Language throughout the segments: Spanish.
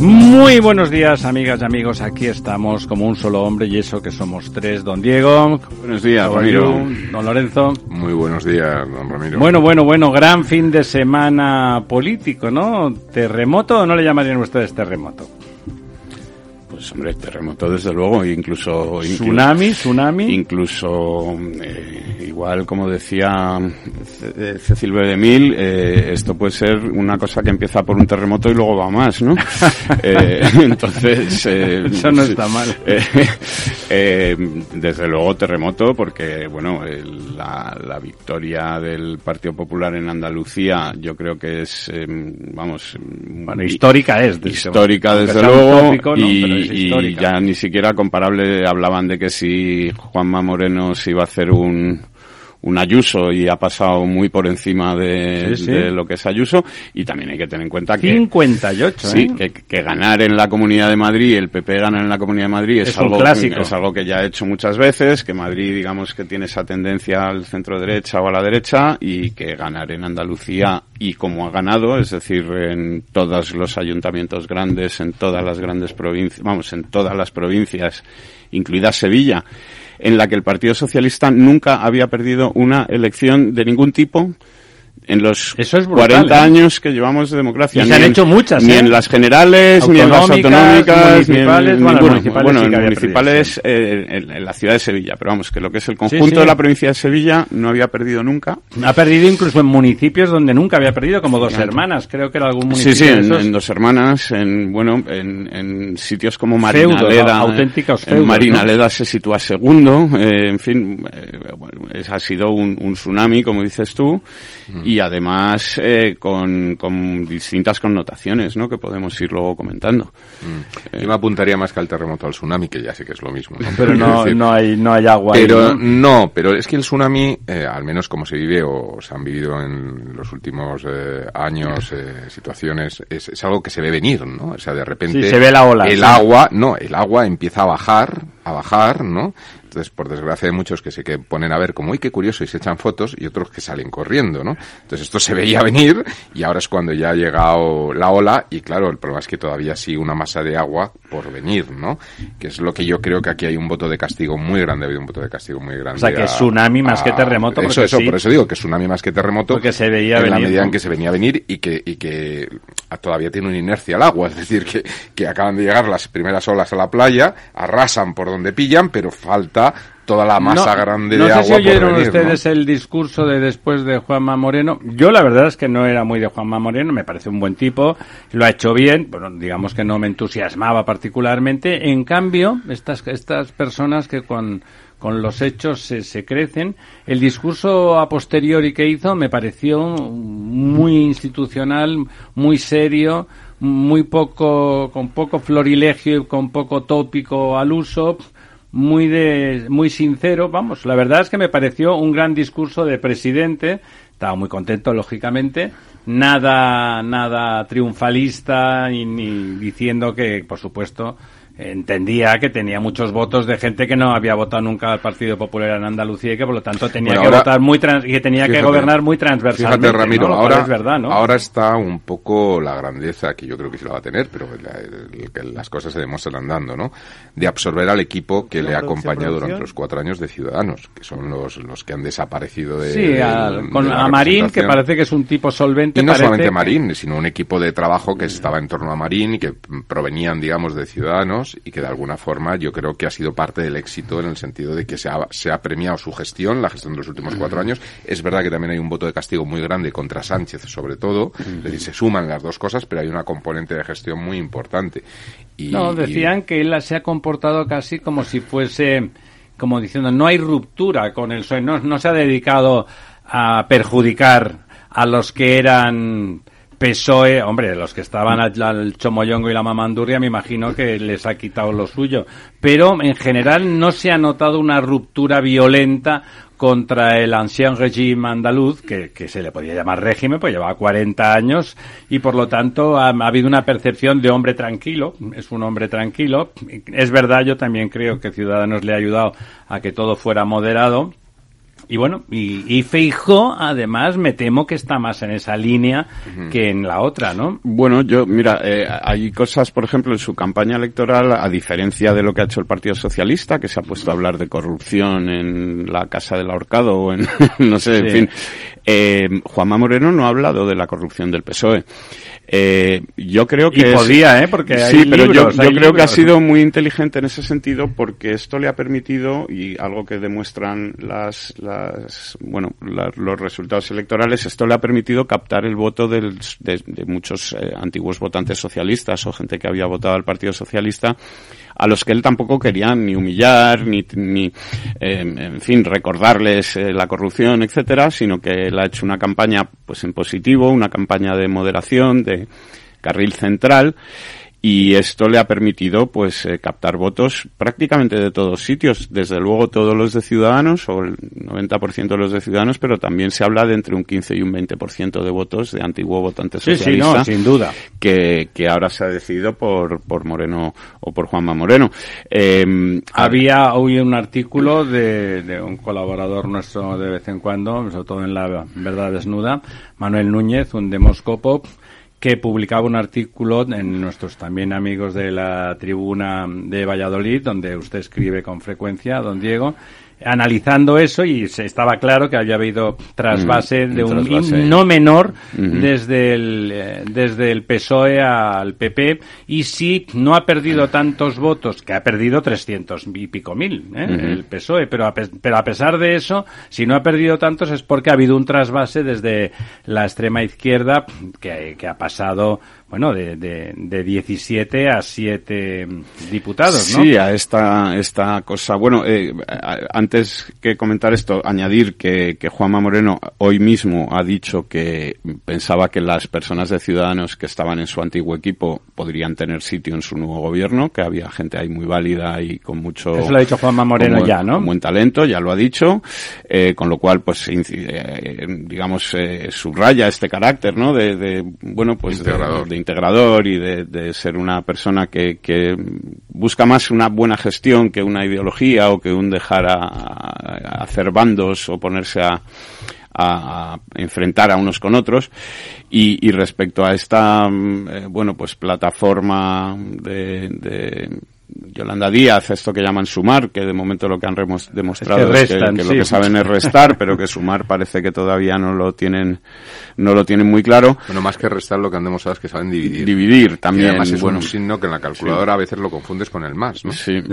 Muy buenos días, amigas y amigos. Aquí estamos como un solo hombre y eso que somos tres. Don Diego. Buenos días, Ramiro. Don Lorenzo. Muy buenos días, don Ramiro. Bueno, bueno, bueno. Gran fin de semana político, ¿no? ¿Terremoto o no le llamarían ustedes terremoto? Pues hombre, terremoto desde luego, incluso... Tsunami, tsunami. Incluso, eh, igual como decía C- Cecil B. DeMille, eh, esto puede ser una cosa que empieza por un terremoto y luego va más, ¿no? Eh, entonces... eh, Eso no está mal. eh, eh, desde luego terremoto porque, bueno, el- la, la victoria del Partido Popular en Andalucía yo creo que es, eh, vamos... Bueno, histórica es. desde- histórica desde luego tópico, ¿no? y, y ya ni siquiera comparable hablaban de que si Juanma Moreno se iba a hacer un un Ayuso y ha pasado muy por encima de, Sí, sí. de lo que es Ayuso y también hay que tener en cuenta que 58, ¿eh? Sí, que, que ganar en la Comunidad de Madrid, el PP ganar en la Comunidad de Madrid es, Es algo clásico. es algo que ya ha hecho muchas veces, que Madrid digamos que tiene esa tendencia al centro derecha o a la derecha y que ganar en Andalucía y como ha ganado, es decir, en todos los ayuntamientos grandes, en todas las grandes provincias, vamos, en todas las provincias, incluida Sevilla, en la que el Partido Socialista nunca había perdido una elección de ningún tipo en los Eso es brutal, 40 ¿eh? años que llevamos de democracia. Y se Ni han en- hecho muchas, Ni ¿eh? en las generales, ni en las Autonómicas, ni en municipales, bueno, municipales Bueno, sí en que había municipales eh, en, en la ciudad de Sevilla, pero vamos, que lo que es el conjunto sí. de la provincia de Sevilla no había perdido nunca. Ha perdido incluso en municipios donde nunca había perdido, como dos hermanas. Creo que era algún municipio Sí, sí, de en, esos. en Dos Hermanas, en, bueno, en, en sitios como Marinaleda. auténticos en feudos, Marinaleda se sitúa segundo, eh, en fin, eh, bueno, es- ha sido un, un tsunami, como dices tú, y además eh, con, con distintas connotaciones, ¿no? Que podemos ir luego comentando. Yo me apuntaría más que al terremoto al tsunami, que ya sé que es lo mismo. ¿no? Pero no, decir, no hay, no hay agua ahí, Pero ¿no? no, pero es que el tsunami, eh, al menos como se vive o se han vivido en los últimos eh, años, eh, situaciones, es, es algo que se ve venir, ¿no? O sea, de repente... Sí, se ve la ola, El sí. agua, no, el agua empieza a bajar, a bajar, ¿no? Entonces, por desgracia hay muchos que se que ponen a ver como, uy, qué curioso, y se echan fotos, y otros que salen corriendo, ¿no? Entonces, esto se veía venir, y ahora es cuando ya ha llegado la ola, y claro, el problema es que todavía sigue una masa de agua por venir, ¿no? Que es lo que yo creo que aquí hay un voto de castigo muy grande, ha habido un voto de castigo muy grande. O sea, que a- tsunami más que terremoto, Eso, eso, sí. por eso digo que tsunami más que terremoto. Porque se veía en la venir, medida ¿no? en que se venía a venir y que, y que todavía tiene una inercia al agua, es decir, que, que acaban de llegar las primeras olas a la playa, arrasan por donde pillan, pero falta toda la masa No- grande no de sé si oyeron ustedes el discurso de después de Juanma Moreno. Yo la verdad es que no era muy de Juanma Moreno, me parece un buen tipo, lo ha hecho bien, bueno, digamos que no me entusiasmaba particularmente. En cambio, estas, estas personas que con, con los hechos se, se crecen, el discurso a posteriori que hizo me pareció muy institucional, muy serio, muy poco, con poco florilegio y con poco tópico al uso muy de muy sincero. Vamos la verdad es que me pareció un gran discurso de presidente. Estaba muy contento lógicamente. Nada nada triunfalista ni, ni diciendo que por supuesto entendía que tenía muchos votos de gente que no había votado nunca al Partido Popular en Andalucía y que por lo tanto tenía Bueno, que ahora- votar muy trans- y que tenía que gobernar muy transversalmente Fíjate, Ramiro, ahora, es verdad ¿no? ahora está un poco la grandeza, que yo creo que sí la va a tener, pero la- el- que las cosas se demuestran andando, ¿no? De absorber al equipo que le ha acompañado durante los cuatro años de Ciudadanos, que son los, los que han desaparecido de. sí al- con de la a Marín que parece que es un tipo solvente Y no parece solamente Marín, sino un equipo de trabajo que estaba en torno a Marín y que provenían, digamos, de Ciudadanos y que de alguna forma yo creo que ha sido parte del éxito en el sentido de que se ha, se ha premiado su gestión, la gestión de los últimos cuatro años. Es verdad que también hay un voto de castigo muy grande contra Sánchez, sobre todo. Es decir, se suman las dos cosas, pero hay una componente de gestión muy importante. Y, No, y- decían que él se ha comportado casi como si fuese, como diciendo, no hay ruptura con el PSOE, no, no se ha dedicado a perjudicar a los que eran PSOE, hombre, los que estaban al, al Chomoyongo y la Mamandurria, me imagino que les ha quitado lo suyo. Pero en general no se ha notado una ruptura violenta contra el ancien régimen andaluz, que, se le podía llamar régimen, pues llevaba 40 años y por lo tanto ha, ha, habido una percepción de hombre tranquilo, es un hombre tranquilo. Es verdad, yo también creo que Ciudadanos le ha ayudado a que todo fuera moderado, y bueno, y, y Feijó, además, me temo que está más en esa línea uh -huh. que en la otra, ¿no? Bueno, yo, mira, eh, hay cosas, por ejemplo, en su campaña electoral, a diferencia de lo que ha hecho el Partido Socialista, que se ha puesto a hablar de corrupción en la Casa del Ahorcado o en, no sé, sí. en fin. Eh, Juanma Moreno no ha hablado de la corrupción del PSOE. Eh, yo creo que y podía, es, ¿eh? Porque sí, hay pero libros, yo, hay creo libros. que ha sido muy inteligente en ese sentido porque esto le ha permitido y algo que demuestran las, las bueno, la, los resultados electorales, esto le ha permitido captar el voto del, de, de, muchos eh, antiguos votantes socialistas o gente que había votado al Partido Socialista a los que él tampoco quería ni humillar, ni, ni eh, en fin, recordarles eh, la corrupción, etcétera, sino que él ha hecho una campaña, pues en positivo, una campaña de moderación, de carril central, y esto le ha permitido pues eh, captar votos prácticamente de todos sitios, desde luego todos los de Ciudadanos o el 90% de los de Ciudadanos, pero también se habla de entre un 15 y un 20% de votos de antiguo votante socialista. Sí, sí, no, sin duda. Que, que ahora se ha decidido por, por Moreno o por Juanma Moreno. Eh, Había hoy un artículo de, de un colaborador nuestro de vez en cuando, sobre todo en la verdad desnuda, Manuel Núñez, un demoscopo, que publicaba un artículo en nuestros también amigos de la tribuna de Valladolid, donde usted escribe con frecuencia, don Diego, analizando eso y se estaba claro que había habido trasvase mm, de un trasvase. no menor mm -hmm. desde el eh, desde el PSOE al PP y si no ha perdido tantos votos que ha perdido 300 y pico mil ¿eh? mm -hmm. el PSOE pero a, pero a pesar de eso si no ha perdido tantos es porque ha habido un trasvase desde la extrema izquierda que, que ha pasado bueno, de, de, de 17 a 7 diputados, ¿no? Sí, a esta, esta cosa. Bueno, eh, antes que comentar esto, añadir que, que Juanma Moreno hoy mismo ha dicho que pensaba que las personas de Ciudadanos que estaban en su antiguo equipo podrían tener sitio en su nuevo gobierno, que había gente ahí muy válida y con mucho... Eso lo ha dicho Juanma Moreno ya, ¿no? Con buen talento, ya lo ha dicho, eh, con lo cual, pues, eh, digamos, subraya este carácter, ¿no? De, de bueno, pues, Integrador. de, de integrador y de, ser una persona que, que, busca más una buena gestión que una ideología o que un dejar a, hacer bandos o ponerse a, a, enfrentar a unos con otros. Y, y respecto a esta eh, bueno pues plataforma de, de Yolanda Díaz, esto que llaman sumar, que de momento lo que han demostrado es que, restan, es que, que sí. lo que saben es restar, pero que sumar parece que todavía no lo tienen, no lo tienen muy claro. Bueno, más que restar lo que han demostrado es que saben dividir. Dividir también. Y además es bueno, un signo que en la calculadora sí. a veces lo confundes con el más, ¿no? Sí.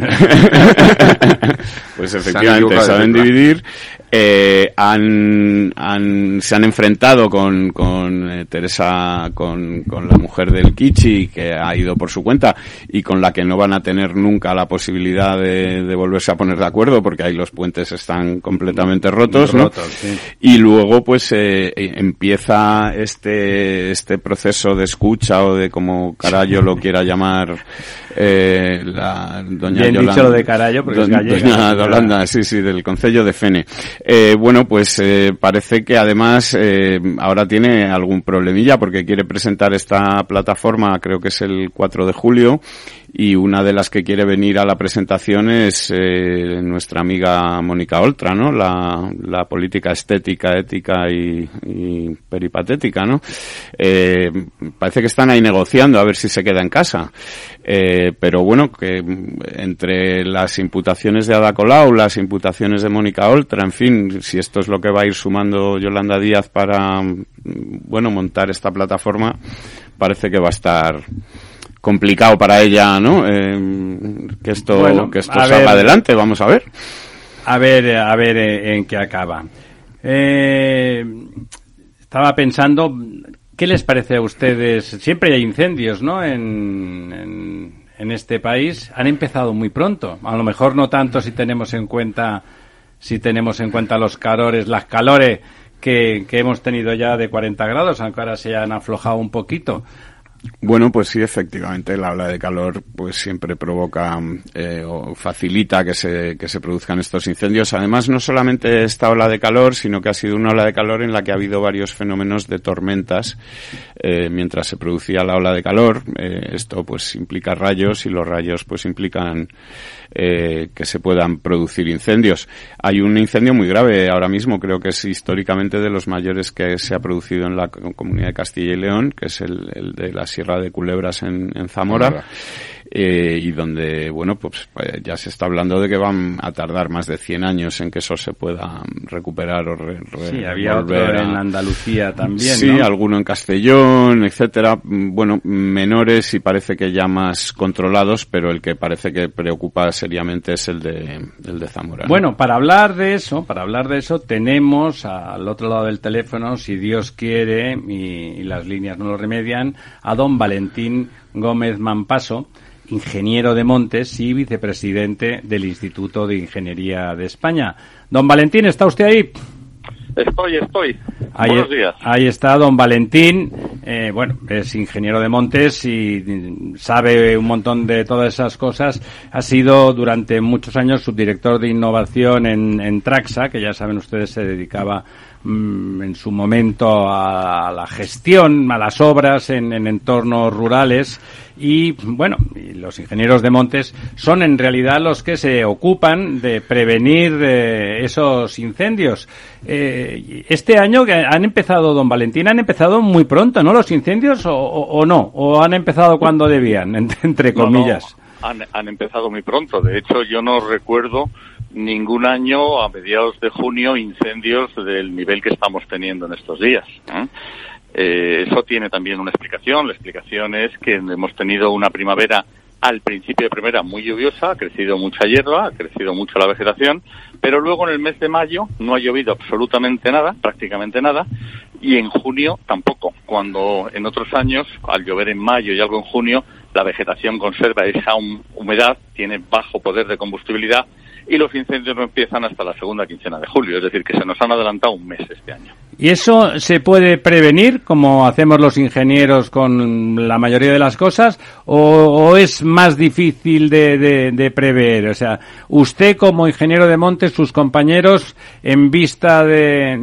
pues efectivamente, saben dividir. Eh, han, han, se han enfrentado con, con eh, Teresa, con, con la mujer del Kichi, que ha ido por su cuenta, y con la que no van a tener nunca la posibilidad de, de volverse a poner de acuerdo, porque ahí los puentes están completamente rotos, ¿no? rotos sí. Y luego, pues, eh, empieza este, este proceso de escucha o de como carajo lo quiera llamar, eh, la doña Bien Yolanda. dicho lo de carallo, porque don, es gallega. Doña Yolanda, sí, sí, del Concello de Fene. Eh, bueno, pues eh, parece que además eh, ahora tiene algún problemilla porque quiere presentar esta plataforma, creo que es el 4 de julio, y una de las que quiere venir a la presentación es eh, nuestra amiga Mónica Oltra, ¿no? La, la política estética, ética y, y peripatética, ¿no? Eh, parece que están ahí negociando a ver si se queda en casa. Eh, pero bueno, que entre las imputaciones de Ada Colau, las imputaciones de Mónica Oltra, en fin, si esto es lo que va a ir sumando Yolanda Díaz para, bueno, montar esta plataforma, parece que va a estar complicado para ella, ¿no? Eh, que esto, bueno, que esto salga ver, adelante, vamos a ver. A ver, a ver eh, en qué acaba. Eh, estaba pensando, ¿qué les parece a ustedes? Siempre hay incendios, ¿no? En, en, en este país. Han empezado muy pronto. A lo mejor no tanto si tenemos en cuenta, si tenemos en cuenta los calores, las calores que, que hemos tenido ya de 40 grados, aunque ahora se han aflojado un poquito. Bueno, pues sí, efectivamente, la ola de calor pues siempre provoca eh, o facilita que se, que se produzcan estos incendios. Además, no solamente esta ola de calor, sino que ha sido una ola de calor en la que ha habido varios fenómenos de tormentas eh, mientras se producía la ola de calor. Eh, esto pues implica rayos y los rayos pues implican eh, que se puedan producir incendios. Hay un incendio muy grave ahora mismo, creo que es históricamente de los mayores que se ha producido en la comunidad de Castilla y León, que es el, el de la Sierra de Culebras en, en Zamora. Eh, y donde, bueno, pues, pues, ya se está hablando de que van a tardar más de 100 años en que eso se pueda recuperar o re, re, Sí, había otro a... en Andalucía también, Sí, ¿no? alguno en Castellón, etcétera. Bueno, menores y parece que ya más controlados, pero el que parece que preocupa seriamente es el de, el de Zamora. ¿no? Bueno, para hablar de eso, para hablar de eso, tenemos al otro lado del teléfono, si Dios quiere y, y las líneas no lo remedian, a don Valentín Gómez Mampaso, ingeniero de montes y vicepresidente del Instituto de Ingeniería de España. Don Valentín, ¿está usted ahí? Estoy, estoy. Ahí, Buenos días. Ahí está don Valentín. Eh, bueno, es ingeniero de montes y sabe un montón de todas esas cosas. Ha sido durante muchos años subdirector de innovación en, en Traxa, que ya saben ustedes se dedicaba mm, en su momento a, a, la gestión, a las obras en, en entornos rurales y bueno, y los ingenieros de montes son en realidad los que se ocupan de prevenir eh, esos incendios. Eh, este año que han empezado, don Valentín, han empezado muy pronto, ¿no? Los incendios o, o, o no, o han empezado cuando debían, entre comillas. No, no. Han, han empezado muy pronto. De hecho, yo no recuerdo ningún año a mediados de junio incendios del nivel que estamos teniendo en estos días. ¿eh? Eh, eso tiene también una explicación. La explicación es que hemos tenido una primavera al principio de primavera muy lluviosa, ha crecido mucha hierba, ha crecido mucho la vegetación, pero luego en el mes de mayo no ha llovido absolutamente nada, prácticamente nada, y en junio tampoco, cuando en otros años, al llover en mayo y algo en junio, la vegetación conserva esa humedad, tiene bajo poder de combustibilidad y los incendios no empiezan hasta la segunda quincena de julio, es decir, que se nos han adelantado un mes este año. ¿Y eso se puede prevenir, como hacemos los ingenieros con la mayoría de las cosas, o, es más difícil de, de, de, prever? O sea, usted como ingeniero de montes, sus compañeros, en vista de,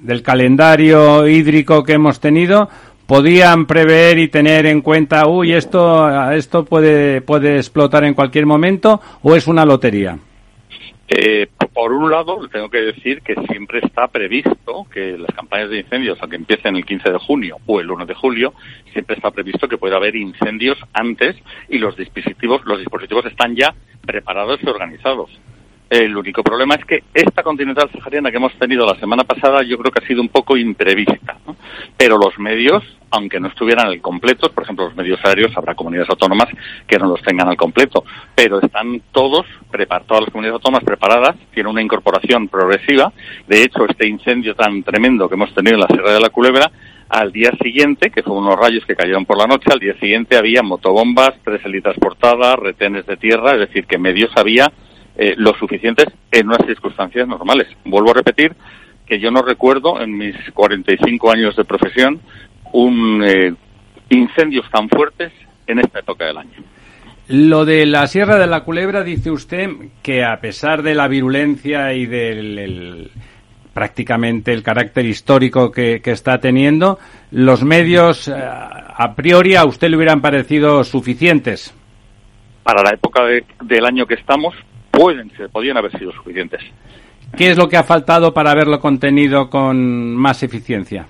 del calendario hídrico que hemos tenido, podían prever y tener en cuenta, uy, esto, esto puede, puede explotar en cualquier momento o es una lotería? Eh, por un lado, tengo que decir que siempre está previsto que las campañas de incendios, aunque empiecen el 15 de junio o el 1 de julio, siempre está previsto que pueda haber incendios antes y los dispositivos, los dispositivos están ya preparados y organizados. El único problema es que esta continental sahariana que hemos tenido la semana pasada yo creo que ha sido un poco imprevista. ¿no? Pero los medios, aunque no estuvieran al completo, por ejemplo los medios aéreos, habrá comunidades autónomas que no los tengan al completo, pero están todos, todas las comunidades autónomas preparadas, tiene una incorporación progresiva. De hecho, este incendio tan tremendo que hemos tenido en la Sierra de la Culebra, al día siguiente, que fueron unos rayos que cayeron por la noche, al día siguiente había motobombas, tres helitas portadas, retenes de tierra, es decir, que medios había eh, lo suficientes en unas circunstancias normales. Vuelvo a repetir que yo no recuerdo en mis 45 años de profesión un eh, incendios tan fuertes en esta época del año. Lo de la Sierra de la Culebra dice usted que a pesar de la virulencia y del el, prácticamente el carácter histórico que, que, está teniendo, los medios a priori a usted le hubieran parecido suficientes. Para la época de, del año que estamos, pueden ser, podrían haber sido suficientes. ¿Qué es lo que ha faltado para haberlo contenido con más eficiencia?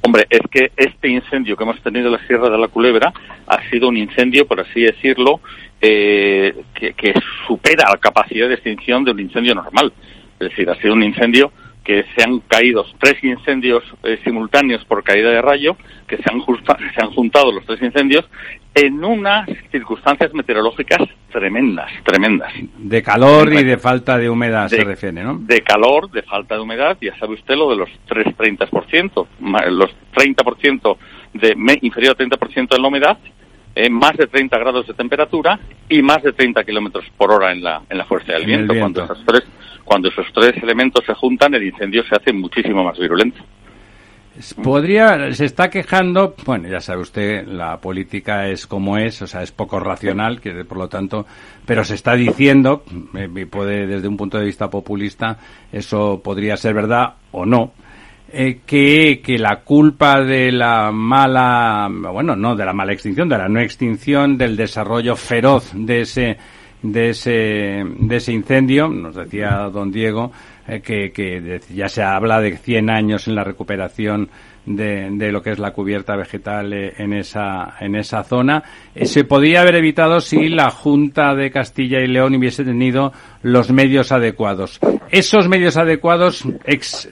Hombre, es que este incendio que hemos tenido en la Sierra de la Culebra ha sido un incendio, por así decirlo, eh, que, que, supera la capacidad de extinción de un incendio normal. Es decir, ha sido un incendio que se han caído tres incendios eh, simultáneos por caída de rayo, que se han, justa, se han juntado los tres incendios en unas circunstancias meteorológicas tremendas, tremendas. De calor y de falta de humedad de, se refiere, ¿no? De calor, de falta de humedad, ya sabe usted lo de los 3 30%, los 30% de inferior al 30% en la humedad, eh, más de 30 grados de temperatura y más de 30 kilómetros por hora en la, en la fuerza del viento, viento. Cuando, esas tres, cuando esos tres elementos se juntan, el incendio se hace muchísimo más virulento. Podría, se está quejando, bueno, ya sabe usted, la política es como es, o sea, es poco racional, que por lo tanto, pero se está diciendo, eh, puede desde un punto de vista populista, eso podría ser verdad o no, eh, que, que la culpa de la mala, bueno, no, de la mala extinción, de la no extinción, del desarrollo feroz de ese, de ese, de ese incendio, nos decía don Diego, eh, que, que, ya se habla de 100 años en la recuperación de, de, lo que es la cubierta vegetal eh, en esa, en esa zona. Eh, se podía haber evitado si la Junta de Castilla y León hubiese tenido los medios adecuados. ¿Esos medios adecuados es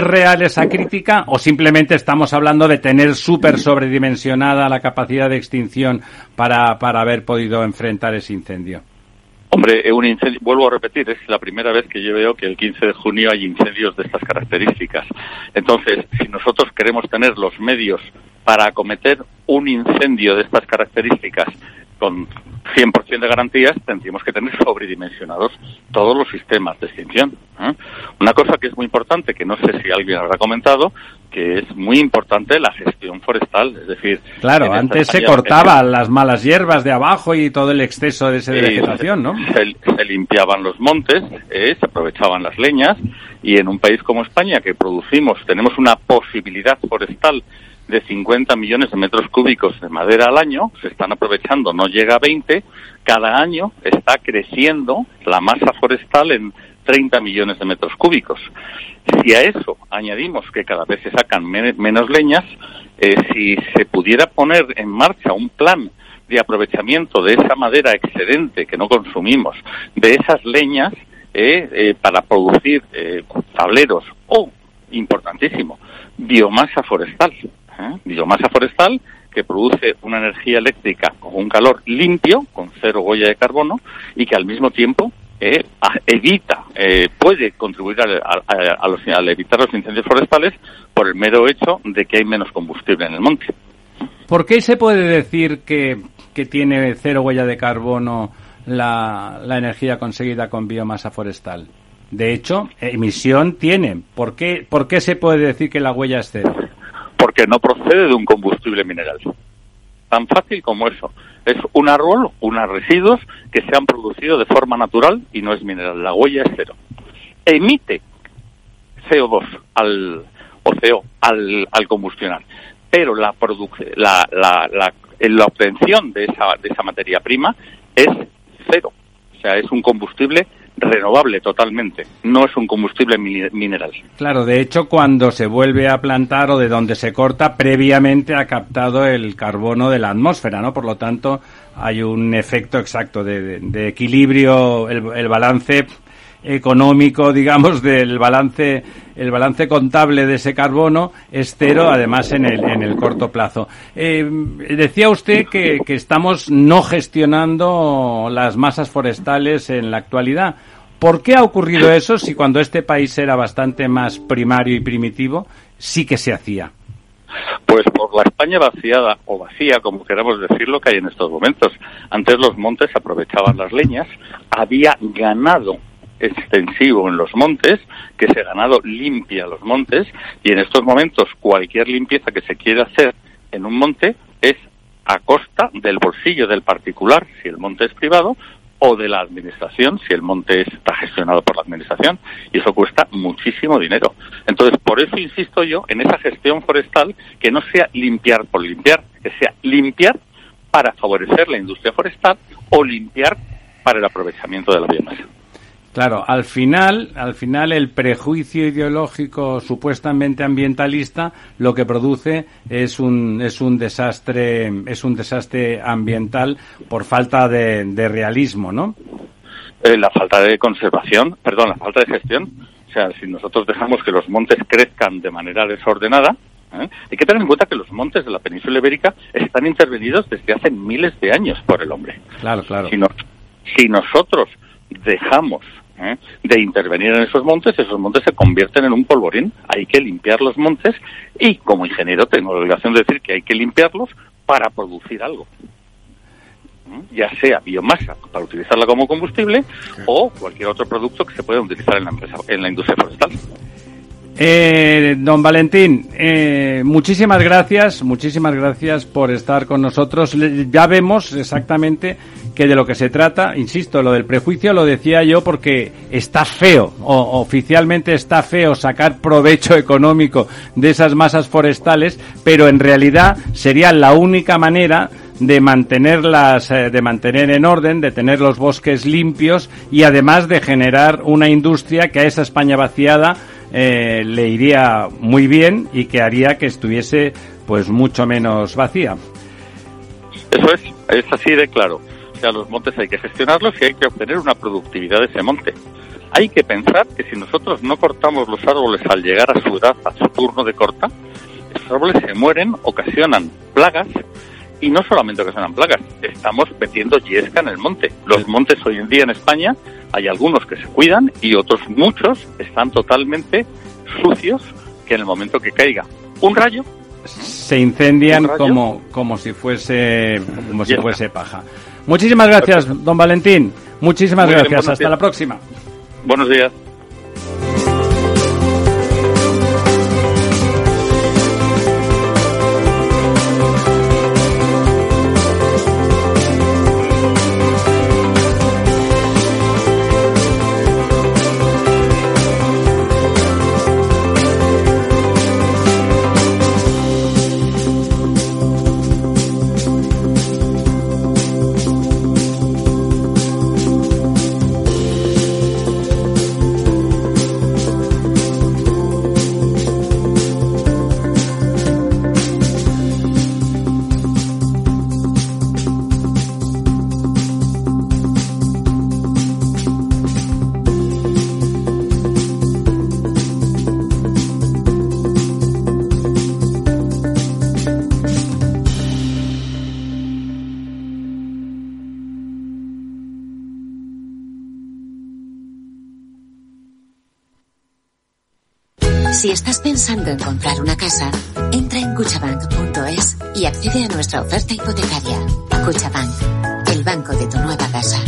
real esa crítica o simplemente estamos hablando de tener súper sobredimensionada la capacidad de extinción para, para haber podido enfrentar ese incendio? Hombre, un incendio, vuelvo a repetir, es la primera vez que yo veo que el 15 de junio hay incendios de estas características. Entonces, si nosotros queremos tener los medios para acometer un incendio de estas características con 100% de garantías, tendríamos que tener sobredimensionados todos los sistemas de extinción. ¿eh? Una cosa que es muy importante, que no sé si alguien habrá comentado, que es muy importante la gestión forestal, es decir... Claro, antes se cortaban las malas hierbas de abajo y todo el exceso de, esa vegetación, ¿no? Se, limpiaban los montes, eh, se aprovechaban las leñas, y en un país como España, que producimos, tenemos una posibilidad forestal de 50 millones de metros cúbicos de madera al año, se están aprovechando, no llega a 20, cada año está creciendo la masa forestal en 30 millones de metros cúbicos. Si a eso añadimos que cada vez se sacan menos leñas, eh, si se pudiera poner en marcha un plan de aprovechamiento de esa madera excedente que no consumimos, de esas leñas, eh, eh, para producir tableros o, importantísimo, biomasa forestal. ¿Eh? biomasa forestal que produce una energía eléctrica con un calor limpio, con cero huella de carbono, y que al mismo tiempo eh, evita, eh, puede contribuir a, los, evitar los incendios forestales por el mero hecho de que hay menos combustible en el monte. ¿Por qué se puede decir que, que tiene cero huella de carbono la, la energía conseguida con biomasa forestal? De hecho, emisión tiene. ¿Por qué, ¿Por qué se puede decir que la huella es cero? Porque no procede de un combustible mineral. Tan fácil como eso. Es un árbol, unos residuos que se han producido de forma natural y no es mineral. La huella es cero. Emite CO2 al, o CO al, al combustionar, pero la, la, la, la, la obtención de esa, de esa materia prima es cero. O sea, es un combustible renovable totalmente, no es un combustible mineral. Claro, de hecho, cuando se vuelve a plantar o de donde se corta, previamente ha captado el carbono de la atmósfera, ¿no? Por lo tanto, hay un efecto exacto de, equilibrio, el, balance económico, digamos, del balance, el balance contable de ese carbono es cero, además en el, en el corto plazo. Eh, decía usted que, que estamos no gestionando las masas forestales en la actualidad. ¿Por qué ha ocurrido eso si cuando este país era bastante más primario y primitivo sí que se hacía? Pues por la España vaciada o vacía, como queramos decirlo, que hay en estos momentos. Antes los montes aprovechaban las leñas, había ganado extensivo en los montes, que ese ganado limpia los montes y en estos momentos cualquier limpieza que se quiera hacer en un monte es a costa del bolsillo del particular, si el monte es privado, o de la administración, si el monte está gestionado por la administración, y eso cuesta muchísimo dinero. Entonces, por eso insisto yo en esa gestión forestal que no sea limpiar por limpiar, que sea limpiar para favorecer la industria forestal o limpiar para el aprovechamiento de la biomasa. Claro, al final, al final el prejuicio ideológico supuestamente ambientalista lo que produce es un es un desastre es un desastre ambiental por falta de, realismo, ¿no? Eh, la falta de conservación, perdón, la falta de gestión. O sea, si nosotros dejamos que los montes crezcan de manera desordenada, ¿eh? hay que tener en cuenta que los montes de la península ibérica están intervenidos desde hace miles de años por el hombre. Claro, claro. Si, si nosotros dejamos ¿eh? de intervenir en esos montes, esos montes se convierten en un polvorín. Hay que limpiar los montes y como ingeniero tengo la obligación de decir que hay que limpiarlos para producir algo. ya sea biomasa para utilizarla como combustible o cualquier otro producto que se pueda utilizar en la empresa, en la industria forestal. Eh, don Valentín, eh, muchísimas gracias, muchísimas gracias por estar con nosotros. Ya vemos exactamente que de lo que se trata, insisto, lo del prejuicio lo decía yo porque está feo, o oficialmente está feo sacar provecho económico de esas masas forestales, pero en realidad sería la única manera de mantenerlas, eh, de mantener en orden, de tener los bosques limpios y además de generar una industria que a esa España vaciada eh, le iría muy bien y que haría que estuviese pues mucho menos vacía. Eso es, es así de claro. Sea, los montes hay que gestionarlos y hay que obtener una productividad de ese monte. Hay que pensar que si nosotros no cortamos los árboles al llegar a su edad, a su turno de corta, esos árboles se mueren, ocasionan plagas y no solamente ocasionan plagas, estamos metiendo yesca en el monte. Los montes hoy en día en España hay algunos que se cuidan y otros muchos están totalmente sucios que en el momento que caiga un rayo se incendian como como si fuese como si fuese paja. Muchísimas gracias, don Valentín. Muchísimas gracias. Hasta la próxima. Buenos días. Estás pensando en comprar una casa, entra en cuchabank.es y accede a nuestra oferta hipotecaria. Cuchabank, el banco de tu nueva casa.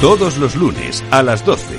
Todos los lunes a las 12,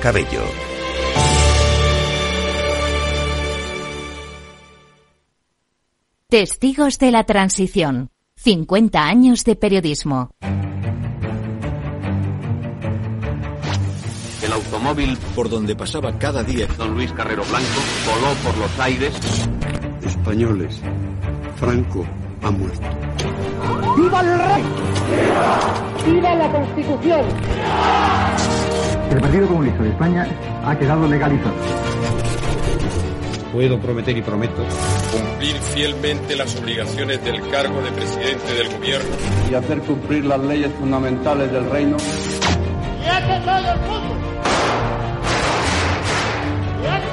Cabello. Testigos de la Transición. 50 años de periodismo. El automóvil por donde pasaba cada día don Luis Carrero Blanco voló por los aires. Españoles, Franco ha muerto. ¡Viva el rey! ¡Viva la Constitución! El Partido Comunista de España ha quedado legalizado. Puedo prometer y prometo cumplir fielmente las obligaciones del cargo de presidente del gobierno y hacer cumplir las leyes fundamentales del reino. ¡Y hace todo el mundo! ¡Y hace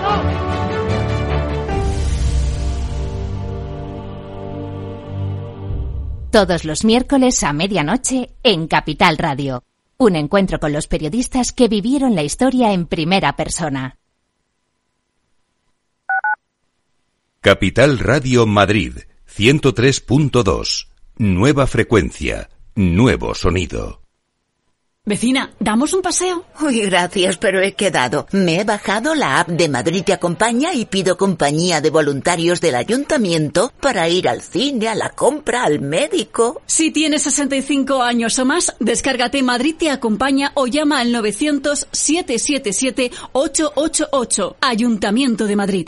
Todos los miércoles a medianoche en Capital Radio. Un encuentro con los periodistas que vivieron la historia en primera persona. Capital Radio Madrid, 103.2. Nueva frecuencia, nuevo sonido. Vecina, ¿damos un paseo? Uy, gracias, pero he quedado. Me he bajado la app de Madrid Te Acompaña y pido compañía de voluntarios del ayuntamiento para ir al cine, a la compra, al médico. Si tienes 65 años o más, descárgate Madrid Te Acompaña o llama al 900-777-888. Ayuntamiento de Madrid.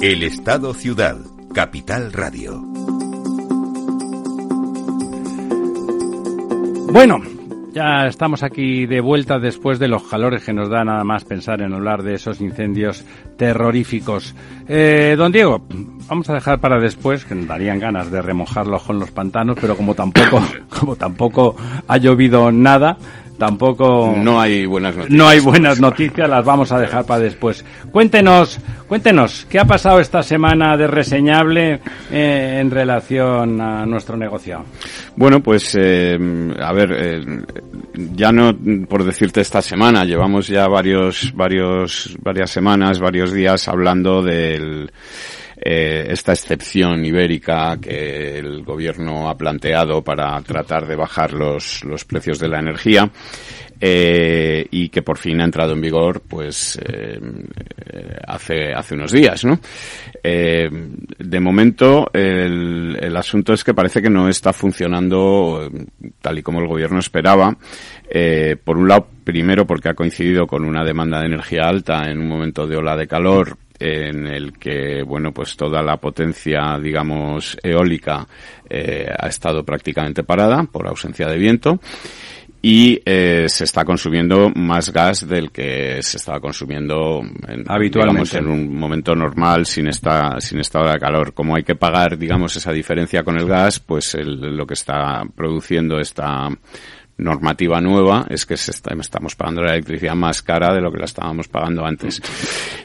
El Estado Ciudad, Capital Radio. Bueno, ya estamos aquí de vuelta después de los calores que nos da nada más pensar en hablar de esos incendios terroríficos. Eh, don Diego, vamos a dejar para después, que nos darían ganas de remojarlos con los pantanos, pero como tampoco, como tampoco ha llovido nada, tampoco no hay buenas noticias. No hay buenas noticias, las vamos a dejar para después. Cuéntenos, cuéntenos, ¿qué ha pasado esta semana de reseñable eh, en relación a nuestro negocio? Bueno, pues eh, a ver, eh, ya no por decirte esta semana, llevamos ya varios varios varias semanas, varios días hablando del eh, esta excepción ibérica que el gobierno ha planteado para tratar de bajar los, los precios de la energía. Eh, y que por fin ha entrado en vigor pues eh, hace hace unos días no de momento el, el asunto es que parece que no está funcionando tal y como el gobierno esperaba por un lado primero porque ha coincidido con una demanda de energía alta en un momento de ola de calor en el que bueno pues toda la potencia digamos eólica eh, ha estado prácticamente parada por ausencia de viento y eh, se está consumiendo más gas del que se estaba consumiendo en, habitualmente. en un momento normal sin esta sin estado de calor. Como hay que pagar digamos esa diferencia con el gas pues el, lo que está produciendo esta normativa nueva es que se está, estamos pagando la electricidad más cara de lo que la estábamos pagando antes.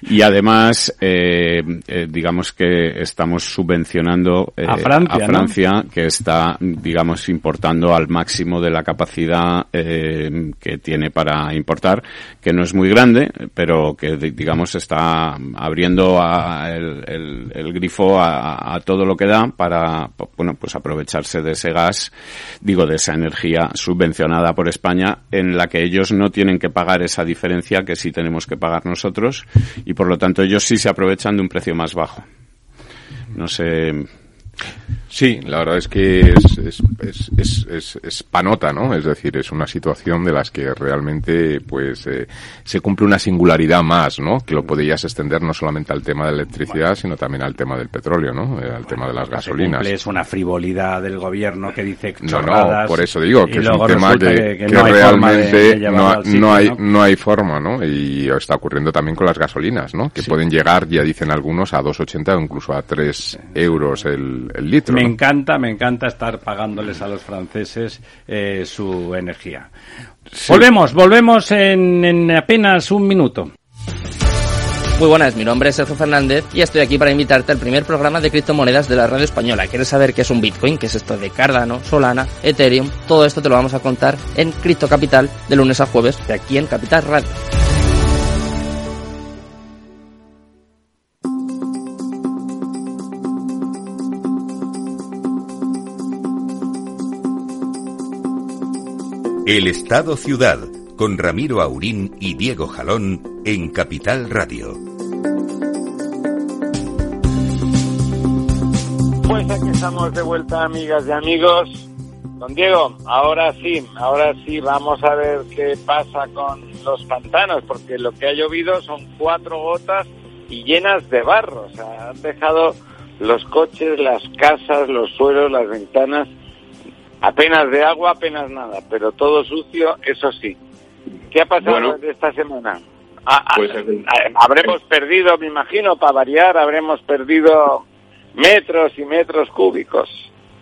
Y además, eh, eh, digamos que estamos subvencionando eh, a Francia, a Francia que está, digamos, importando al máximo de la capacidad eh, que tiene para importar, que no es muy grande, pero que, digamos, está abriendo a el, el, el, grifo a, a todo lo que da para, bueno, pues aprovecharse de ese gas, digo, de esa energía subvencionada subvencionada por España en la que ellos no tienen que pagar esa diferencia que sí tenemos que pagar nosotros y por lo tanto ellos sí se aprovechan de un precio más bajo. No sé. Sí, la verdad es que es, es, es, es, es, panota, ¿no? Es decir, es una situación de las que realmente, pues, eh, se cumple una singularidad más, ¿no? Que lo podías extender no solamente al tema de la electricidad, sino también al tema del petróleo, ¿no? Eh, al tema de las gasolinas. Es una frivolidad del gobierno que dice no, no, por eso digo que es un tema que, que, que, que no realmente no, sitio, no, hay ¿no? no hay forma, ¿no? Y está ocurriendo también con las gasolinas, ¿no? Que sí. pueden llegar, ya dicen algunos, a 2,80 o incluso a 3 euros el, el litro. Me encanta, me encanta estar pagándoles a los franceses eh, su energía. Sí. Volvemos, volvemos en, en apenas un minuto. Muy buenas, mi nombre es Sergio Fernández y estoy aquí para invitarte al primer programa de criptomonedas de la radio española. ¿Quieres saber qué es un Bitcoin? ¿Qué es esto de Cardano, Solana, Ethereum? Todo esto te lo vamos a contar en Cripto Capital de lunes a jueves de aquí en Capital Radio. El Estado Ciudad, con Ramiro Aurín y Diego Jalón en Capital Radio. Pues aquí estamos de vuelta, amigas y amigos. Don Diego, ahora sí, ahora sí, vamos a ver qué pasa con los pantanos, porque lo que ha llovido son cuatro gotas y llenas de barro. O sea, han dejado los coches, las casas, los suelos, las ventanas apenas de agua, apenas nada, pero todo sucio, eso sí. ¿Qué ha pasado bueno, esta semana? Ah, pues, ah, habremos perdido, me imagino, para variar, habremos perdido metros y metros cúbicos.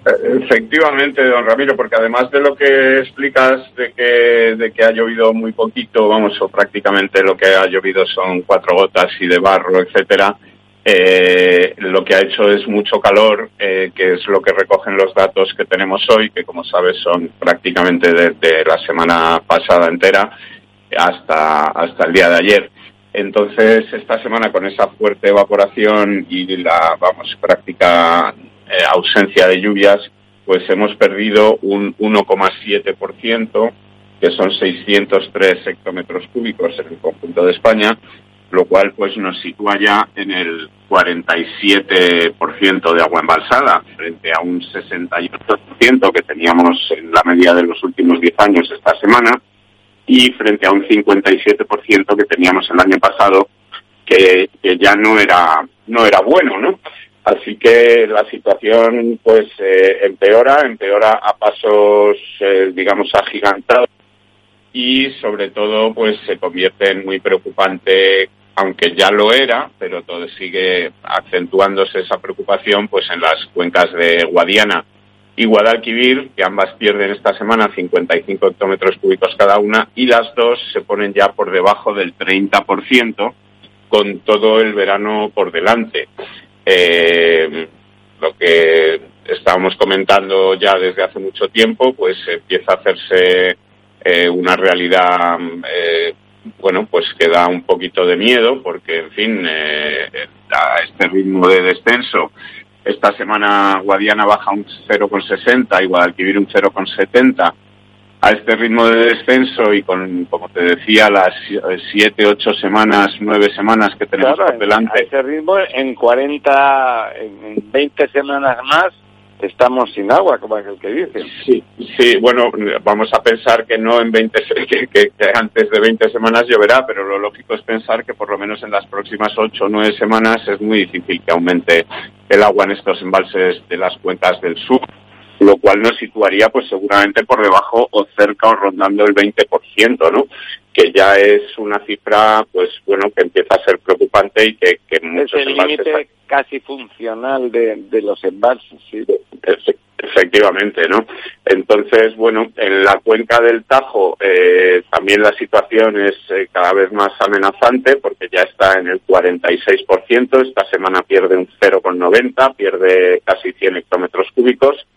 Efectivamente, don Ramiro, porque además de lo que explicas de que, de que ha llovido muy poquito, vamos, o prácticamente lo que ha llovido son cuatro gotas y de barro, etcétera, eh, lo que ha hecho es mucho calor, eh, que es lo que recogen los datos que tenemos hoy, que como sabes son prácticamente desde la semana pasada entera hasta, hasta el día de ayer. Entonces, esta semana con esa fuerte evaporación y la, vamos, práctica eh, ausencia de lluvias, pues hemos perdido un 1,7%, que son 603 hectómetros cúbicos en el conjunto de España, lo cual pues nos sitúa ya en el 47% de agua embalsada frente a un 68% que teníamos en la media de los últimos 10 años esta semana y frente a un 57% que teníamos el año pasado que, ya no era no era bueno, ¿no? Así que la situación pues eh, empeora, empeora a pasos eh, digamos agigantados y sobre todo pues se convierte en muy preocupante aunque ya lo era, pero todo sigue acentuándose esa preocupación pues en las cuencas de Guadiana y Guadalquivir, que ambas pierden esta semana 55 hectómetros cúbicos cada una, y las dos se ponen ya por debajo del 30%, con todo el verano por delante. Eh, lo que estábamos comentando ya desde hace mucho tiempo, pues empieza a hacerse eh, una realidad eh, bueno, pues que da un poquito de miedo porque, en fin, eh, a este ritmo de descenso, esta semana Guadiana baja un 0,60 y Guadalquivir un 0,70. A este ritmo de descenso y con, como te decía, las siete, ocho semanas, nueve semanas que tenemos por delante. A ese ritmo, en 40, en 20 semanas más, estamos sin agua, como es el que dice. Sí, sí, bueno, vamos a pensar que no en 20, que, que, antes de 20 semanas lloverá, pero lo lógico es pensar que por lo menos en las próximas 8 o 9 semanas es muy difícil que aumente el agua en estos embalses de las cuencas del sur, lo cual nos situaría pues seguramente por debajo o cerca o rondando el 20%, ¿no? Que ya es una cifra, pues bueno, que empieza a ser preocupante y que, que muchos es el límite casi funcional de, de los embalses, sí. Efectivamente, ¿no? Entonces, bueno, en la cuenca del Tajo eh, también la situación es eh, cada vez más amenazante porque ya está en el 46%, esta semana pierde un 0,90, pierde casi 100 hectómetros cúbicos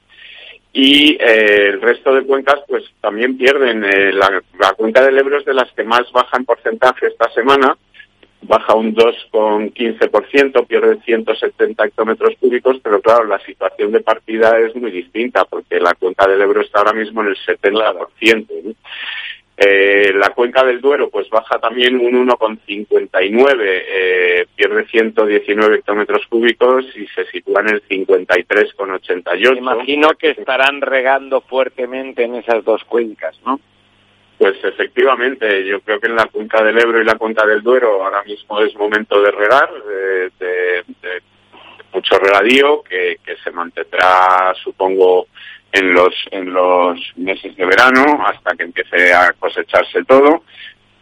y eh, el resto de cuencas pues también pierden. la, la cuenca del Ebro es de las que más baja en porcentaje esta semana, baja un 2,15%, pierde 170 hectómetros cúbicos, pero claro, la situación de partida es muy distinta porque la cuenca del Ebro está ahora mismo en el 70%. Eh, la cuenca del Duero pues baja también un 1,59, eh, pierde 119 hectómetros cúbicos y se sitúa en el 53,88. Imagino que estarán regando fuertemente en esas dos cuencas, ¿no? Pues efectivamente, yo creo que en la cuenca del Ebro y la cuenca del Duero ahora mismo es momento de regar, de, mucho regadío, que, se mantendrá, supongo, en los, en los meses de verano hasta que empiece a cosecharse todo.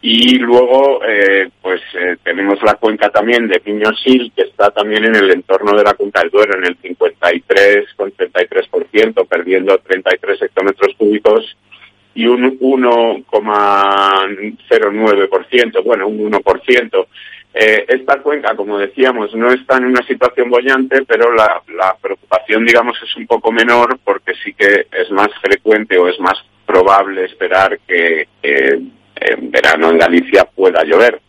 Y luego, eh, pues eh, tenemos la cuenca también de Piñosil, que está también en el entorno de la cuenca del Duero, en el 53,33%, perdiendo 33 hectómetros cúbicos y un 1,09%, bueno, un 1%. Eh, esta cuenca, como decíamos, no está en una situación bollante, pero la, preocupación, digamos, es un poco menor porque sí que es más frecuente o es más probable esperar que en verano en Galicia pueda llover.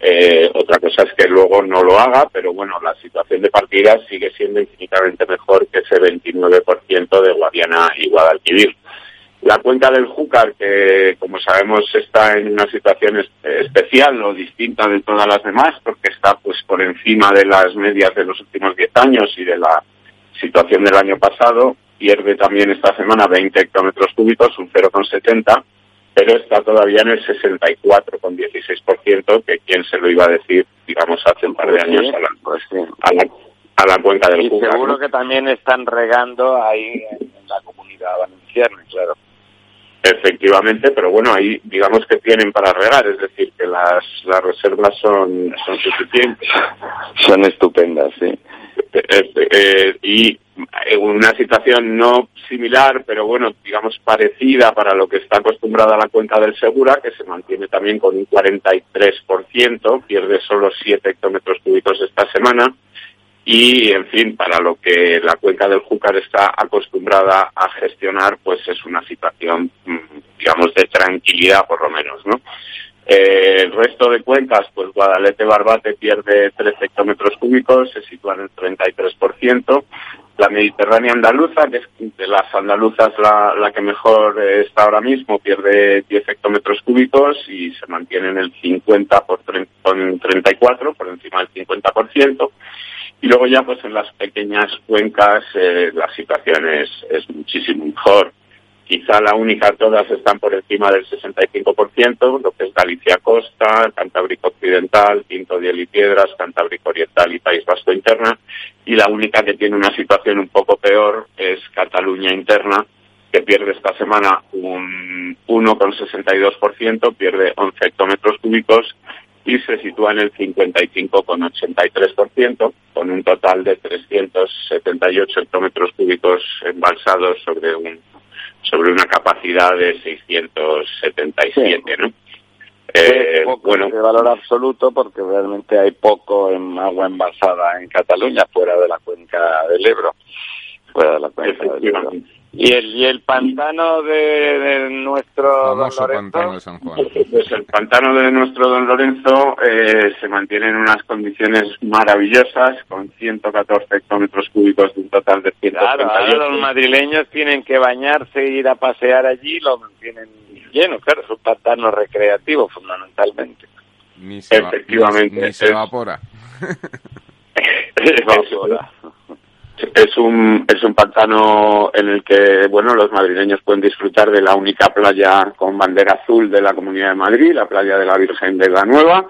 Eh, otra cosa es que luego no lo haga, pero bueno, la situación de partida sigue siendo infinitamente mejor que ese 29% de Guadiana y Guadalquivir. La cuenca del Júcar, que como sabemos está en una situación especial o distinta de todas las demás, porque está pues por encima de las medias de los últimos 10 años y de la situación del año pasado, pierde también esta semana 20 hectómetros cúbicos, un 0,70, pero está todavía en el 64,16%, que quién se lo iba a decir, digamos, hace un par de años a, la, pues a, la, cuenca del y Seguro que también están regando ahí en la comunidad valenciana, claro. Efectivamente, pero bueno, ahí digamos que tienen para regar, es decir, que las, las reservas son, son suficientes. Son estupendas, sí. Eh, eh, y en una situación no similar, pero bueno, digamos parecida para lo que está acostumbrada la cuenca del Segura, que se mantiene también con un 43%, pierde solo 7 hectómetros cúbicos esta semana, y, en fin, para lo que la cuenca del Júcar está acostumbrada a gestionar, pues es una situación, mm, digamos, de tranquilidad por lo menos, ¿no? Eh, el resto de cuencas, pues Guadalete-Barbate pierde 3 hectómetros cúbicos, se sitúa en el 33%. La Mediterránea andaluza, que es de las andaluzas la, la que mejor eh, está ahora mismo, pierde 10 hectómetros cúbicos y se mantiene en el 50 por 34, por encima del 50%. Y luego ya, pues en las pequeñas cuencas eh, la situación es, es muchísimo mejor. Quizá la única, todas están por encima del 65%, lo que es Galicia Costa, Cantábrico Occidental, Quinto de y Piedras, Cantábrico Oriental y País Vasco Interna. Y la única que tiene una situación un poco peor es Cataluña Interna, que pierde esta semana un 1,62%, pierde 11 hectómetros cúbicos y se sitúa en el 55,83%, con un total de 378 hectómetros cúbicos embalsados sobre un sobre una capacidad de 677, ¿no? Eh, bueno, de valor absoluto porque realmente hay poco en agua embalsada en Cataluña fuera de la cuenca del Ebro, fuera de la cuenca del Ebro. Y el, y el pantano de, nuestro Don Lorenzo. Pues el pantano de nuestro Don Lorenzo eh, se mantiene en unas condiciones maravillosas, con 114 hectómetros cúbicos de un total de 138. Claro, los madrileños tienen que bañarse e ir a pasear allí, lo mantienen lleno, claro, es un pantano recreativo fundamentalmente. Ni se Efectivamente. ni, se evapora. evapora. Es un, es un pantano en el que, bueno, los madrileños pueden disfrutar de la única playa con bandera azul de la Comunidad de Madrid, la playa de la Virgen de la Nueva,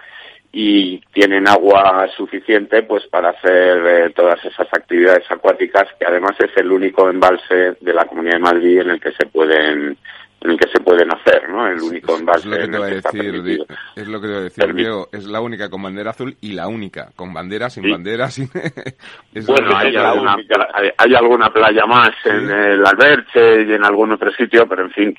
y tienen agua suficiente pues para hacer eh, todas esas actividades acuáticas que además es el único embalse de la Comunidad de Madrid en el que se pueden que se pueden hacer, ¿no? El único embalse. Es lo que te voy a decir, es lo que te voy a decir, Diego. Es la única con bandera azul y la única con bandera, sin bandera, sin. bueno, hay alguna, hay, alguna playa más en el Alberche y en algún otro sitio, pero en fin,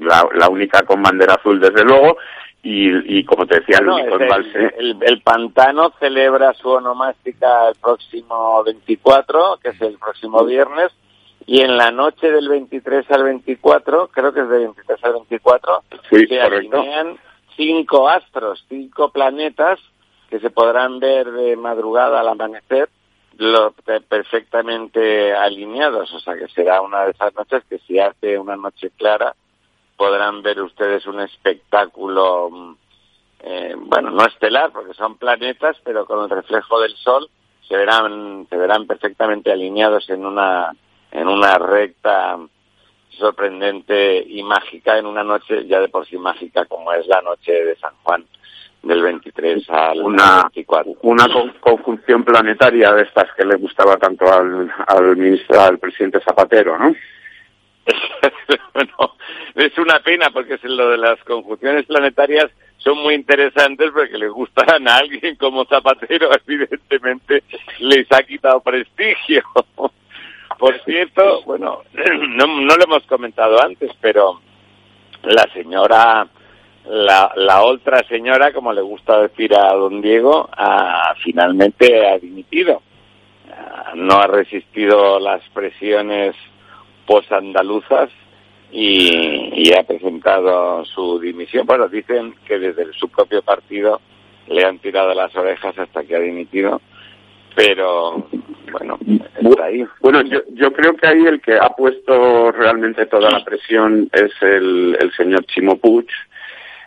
la, la única con bandera azul, desde luego. Y, y, como te decía, el único embalse. El, el, pantano celebra su onomástica el próximo 24, que es el próximo viernes, y en la noche del 23 al 24, creo que es del 23 al 24, se alinean cinco astros, cinco planetas que se podrán ver de madrugada al amanecer lo, perfectamente alineados, o sea que será una de esas noches que si hace una noche clara podrán ver ustedes un espectáculo, mm, eh, bueno, no estelar porque son planetas, pero con el reflejo del sol se verán, se verán perfectamente alineados en una en una recta sorprendente y mágica en una noche ya de por sí mágica como es la noche de San Juan del 23 al una, 24. Una conjunción planetaria de estas que le gustaba tanto al, al ministro, al presidente Zapatero, ¿no? bueno, es una pena porque lo de las conjunciones planetarias son muy interesantes porque le gustan a alguien como Zapatero, evidentemente les ha quitado prestigio. Por cierto, bueno, no, no lo hemos comentado antes, pero la señora, la, la otra señora, como le gusta decir a don Diego, ha, finalmente ha dimitido. No ha resistido las presiones posandaluzas y, y ha presentado su dimisión. Bueno, dicen que desde su propio partido le han tirado las orejas hasta que ha dimitido pero bueno, está ahí. Bueno, yo, yo creo que ahí el que ha puesto realmente toda la presión es el, el señor Chimo Puig,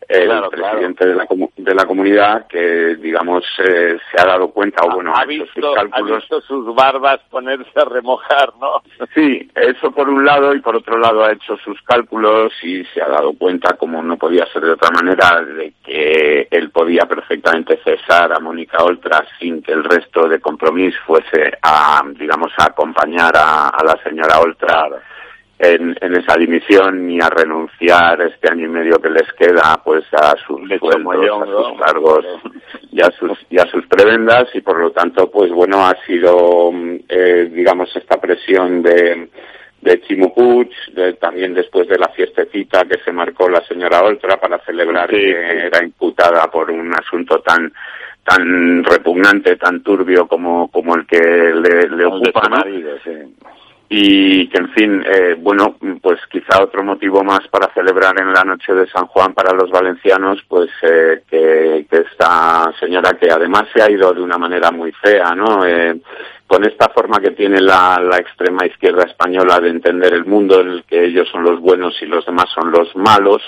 el presidente de, la, de la comunidad que, digamos, eh, se ha dado cuenta, o bueno, ha, visto, sus cálculos. ha visto sus barbas ponerse a remojar, ¿no? Sí, eso por un lado, y por otro lado ha hecho sus cálculos y se ha dado cuenta, como no podía ser de otra manera, de que él podía perfectamente cesar a Mónica Oltra sin que el resto de compromiso fuese a, digamos, a acompañar a, a la señora Oltra en, en, esa dimisión ni a renunciar este año y medio que les queda pues a sus sueldos, a sus cargos y a sus, y a sus prebendas y por lo tanto pues bueno ha sido eh, digamos esta presión de de Chimupuch, de, también después de la fiestecita que se marcó la señora Oltra para celebrar que era imputada por un asunto tan tan repugnante, tan turbio como, como el que le, le ocupa, ¿no? Y que en fin, eh, bueno, pues quizá otro motivo más para celebrar en la noche de San Juan para los valencianos, pues eh, que, que, esta señora que además se ha ido de una manera muy fea, ¿no? Eh, con esta forma que tiene la, la extrema izquierda española de entender el mundo en el que ellos son los buenos y los demás son los malos,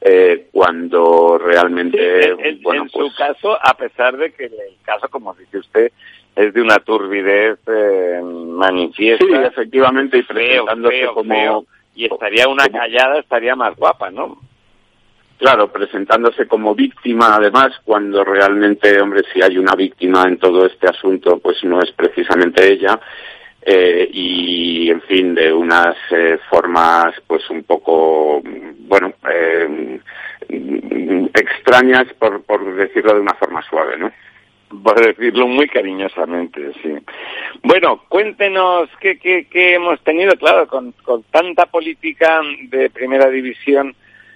eh, cuando realmente en, en, bueno, en pues, su caso a pesar de que el caso como dice usted es de una turbidez eh, manifiesta sí efectivamente y feo, presentándose feo, como feo. y estaría una callada estaría más guapa no Claro, presentándose como víctima, además, cuando realmente, hombre, si hay una víctima en todo este asunto, pues no es precisamente ella. Eh, y, en fin, de unas eh, formas, pues un poco, bueno, eh, extrañas, por, por decirlo de una forma suave, ¿no? Por decirlo muy cariñosamente, sí. Bueno, cuéntenos qué, qué, hemos tenido, claro, con, con tanta política de primera división,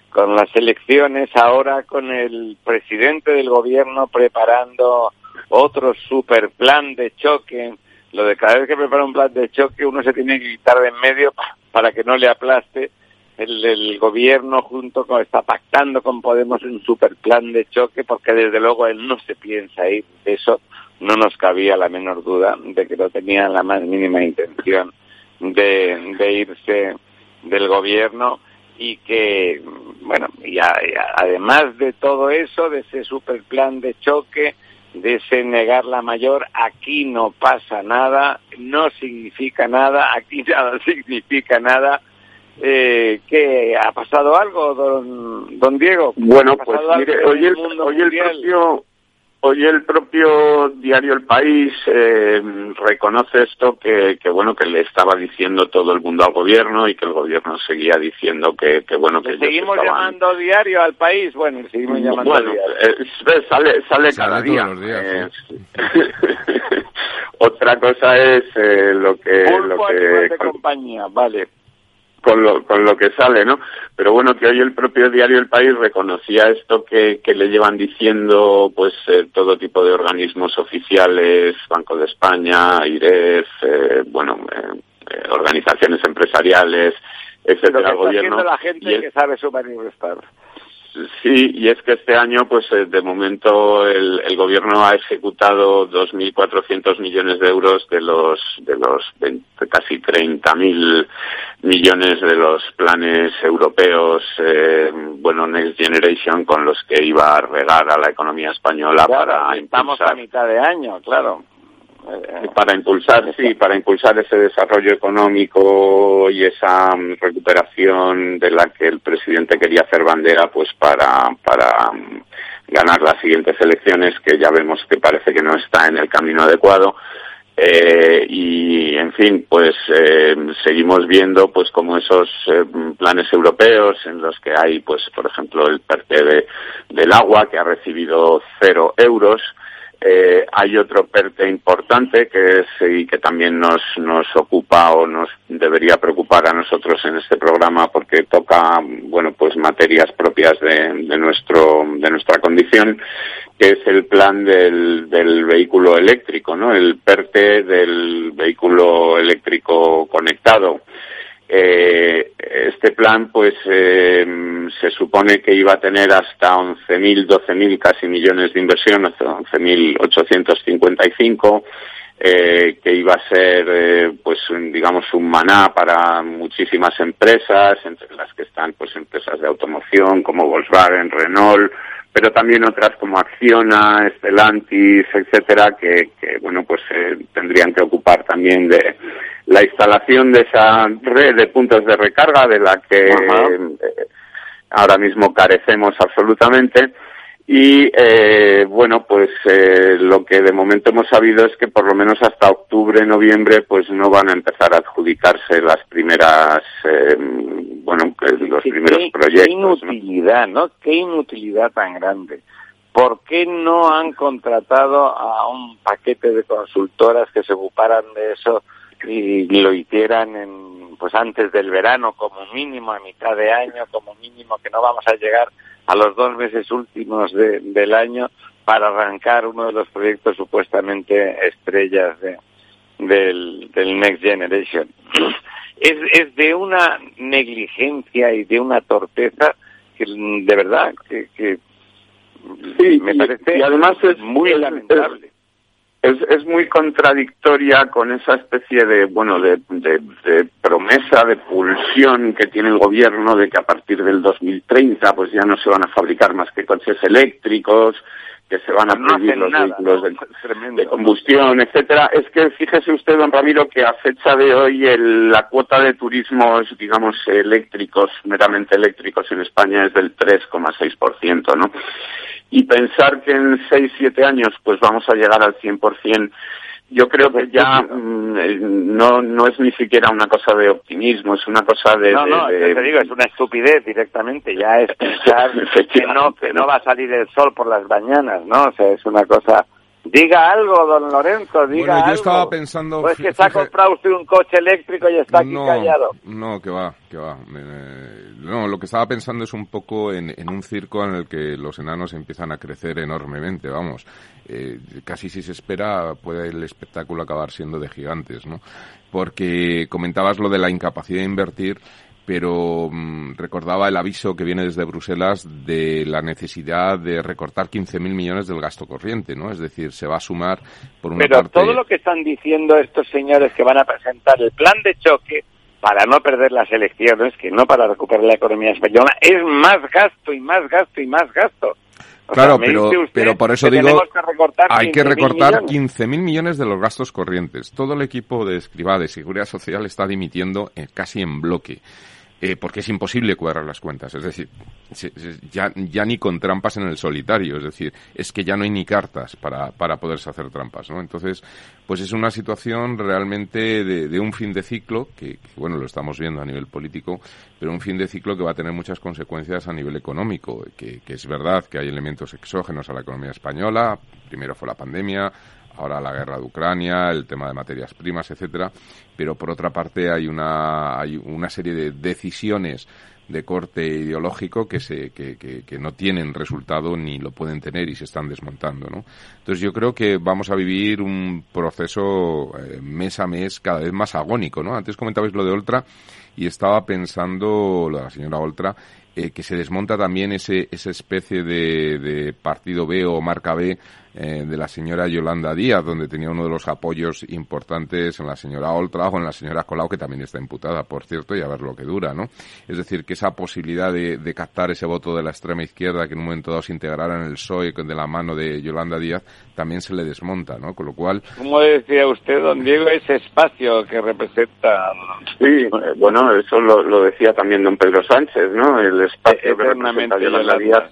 con las elecciones, ahora con el presidente del gobierno preparando otro super plan de choque. Lo de cada vez que prepara un plan de choque uno se tiene que quitar de en medio pa- para que no le aplaste. El, gobierno junto con está pactando con Podemos un super plan de choque porque desde luego él no se piensa ir. Eso no nos cabía la menor duda de que no tenía la más mínima intención de, irse del gobierno y que, bueno, y, además de todo eso, de ese super plan de choque, de ese negar la mayor, aquí no pasa nada, no significa nada, aquí nada significa nada. Eh, ¿Qué ha pasado algo, don, don Diego? Bueno, ¿Ha pues mire, hoy el, hoy el propio hoy el propio diario El País eh, reconoce esto que, que bueno que le estaba diciendo todo el mundo al gobierno y que el gobierno seguía diciendo que, que bueno que ¿Le ellos seguimos estaban- llamando diario al país? Bueno, seguimos llamando bueno, diario. eh, sale, sale, Sale cada todos día. los días, Eh, Otra cosa es eh, lo que, lo Pulpo que de con- compañía, vale. Con lo, con lo que sale, ¿no? Pero bueno, que hoy el propio diario El País reconocía esto que, que le llevan diciendo pues eh, todo tipo de organismos oficiales, Banco de España, IREF, eh, bueno, eh, eh, organizaciones empresariales, Lo etcétera, que está gobierno. la gente Y que sabe su manifestar. Sí, y es que este año, pues eh, de momento el, el gobierno ha ejecutado 2.400 millones de euros de los de los 20 casi 30.000 millones de los planes europeos, eh, bueno, Next Generation, con los que iba a regar a la economía española Claro, para estamos impulsar a mitad de año, claro. Eh, para impulsar, sí, para impulsar ese desarrollo económico y esa mm, recuperación de la que el presidente quería hacer bandera, pues para, para mm, ganar las siguientes elecciones, que ya vemos que parece que no está en el camino adecuado. Eh, y en fin pues eh, seguimos viendo pues como esos eh, planes europeos en los que hay pues por ejemplo el PERTE de, del agua que ha recibido cero euros eh, hay otro PERTE importante que es y que también nos nos ocupa o nos debería preocupar a nosotros en este programa porque toca bueno pues materias propias de, de nuestro de nuestra condición que es el plan del, del vehículo eléctrico, ¿no? El PERTE del vehículo eléctrico conectado. Eh, este plan, pues, eh, se supone que iba a tener hasta 11.000, 12.000 casi millones de inversión, 11.855, eh, que iba a ser, eh, pues, digamos, un maná para muchísimas empresas, entre las que están, pues, empresas de automoción como Volkswagen, Renault, pero también otras como Acciona, Stellantis, etcétera, que, que bueno, pues eh, tendrían que ocupar también de la instalación de esa red de puntos de recarga de la que eh, ahora mismo carecemos absolutamente. Y eh, bueno, pues eh, lo que de momento hemos sabido es que por lo menos hasta octubre, noviembre, pues no van a empezar a adjudicarse las primeras, eh, bueno, los primeros qué, proyectos. Qué inutilidad, ¿no? Qué inutilidad tan grande. ¿Por qué no han contratado a un paquete de consultoras que se ocuparan de eso y lo hicieran en pues antes del verano, como mínimo a mitad de año, como mínimo que no vamos a llegar a los dos meses últimos de, del año para arrancar uno de los proyectos supuestamente estrellas de, del, del Next Generation. Es, es de una negligencia y de una torpeza que de verdad que, que Sí, me y- parece y además es muy es- lamentable. Es, es muy contradictoria con esa especie de bueno de, de, de promesa de pulsión que tiene el gobierno de que a partir del 2030 pues ya no se van a fabricar más que coches eléctricos que se van a prohibir los nada, vehículos ¿no? de, de combustión, etcétera. Es que fíjese usted, don Ramiro, que a fecha de hoy el- la cuota de turismos, digamos, eléctricos, meramente eléctricos en España es del 3,6%, ¿no? Y pensar que en 6, 7 años pues vamos a llegar al 100%, yo creo que ya mm, eh, no, no es ni siquiera una cosa de optimismo, es una cosa de... no, de- no, de- te digo, es una estupidez directamente, ya es pensar que no, que no va a salir el sol por las mañanas, ¿no? O sea, es una cosa... Diga algo, don Lorenzo, diga Bueno, yo algo. estaba pensando... Pues que se ha comprado usted un coche eléctrico y está aquí no, callado. No, que va, que va. Eh, no, lo que estaba pensando es un poco en, en un circo en el que los enanos empiezan a crecer enormemente, vamos. Eh, casi si se espera puede el espectáculo acabar siendo de gigantes, ¿no? Porque comentabas lo de la incapacidad de invertir, pero mm, recordaba el aviso que viene desde Bruselas de la necesidad de recortar 15.000 millones del gasto corriente, ¿no? Es decir, se va a sumar por una Pero parte... todo lo que están diciendo estos señores que van a presentar el plan de choque para no perder las elecciones, que no para recuperar la economía española, es más gasto y más gasto y más gasto. O Claro, pero, pero por eso digo, que hay que 15.000 recortar millones. 15.000 millones de los gastos corrientes. Todo el equipo de Escribá de Seguridad Social está dimitiendo eh, casi en bloque. Eh, porque es imposible cuadrar las cuentas. Es decir, ya, ya ni con trampas en el solitario. Es decir, es que ya no hay ni cartas para, para poderse hacer trampas, ¿no? Entonces, pues es una situación realmente de, de un fin de ciclo, que, que, bueno, lo estamos viendo a nivel político, pero un fin de ciclo que va a tener muchas consecuencias a nivel económico, que, que es verdad que hay elementos exógenos a la economía española, primero fue la pandemia, ahora la guerra de Ucrania, el tema de materias primas, etcétera, pero por otra parte hay una hay una serie de decisiones de corte ideológico que se que, que, que no tienen resultado ni lo pueden tener y se están desmontando, ¿no? Entonces yo creo que vamos a vivir un proceso eh, mes a mes cada vez más agónico, ¿no? Antes comentabais lo de Oltra y estaba pensando lo de la señora Oltra eh, que se desmonta también ese esa especie de, de partido B o marca B eh, de la señora Yolanda Díaz, donde tenía uno de los apoyos importantes en la señora Oltra o en la señora Colau, que también está imputada, por cierto, y a ver lo que dura, ¿no? Es decir, que esa posibilidad de, de captar ese voto de la extrema izquierda que en un momento dado se integrara en el PSOE de la mano de Yolanda Díaz, también se le desmonta, ¿no? Con lo cual... Como decía usted, don Diego, ese espacio que representa... Sí, eh, eso lo, lo decía también don Pedro Sánchez, ¿no? El espacio que representa Eternamente Yolanda, Díaz,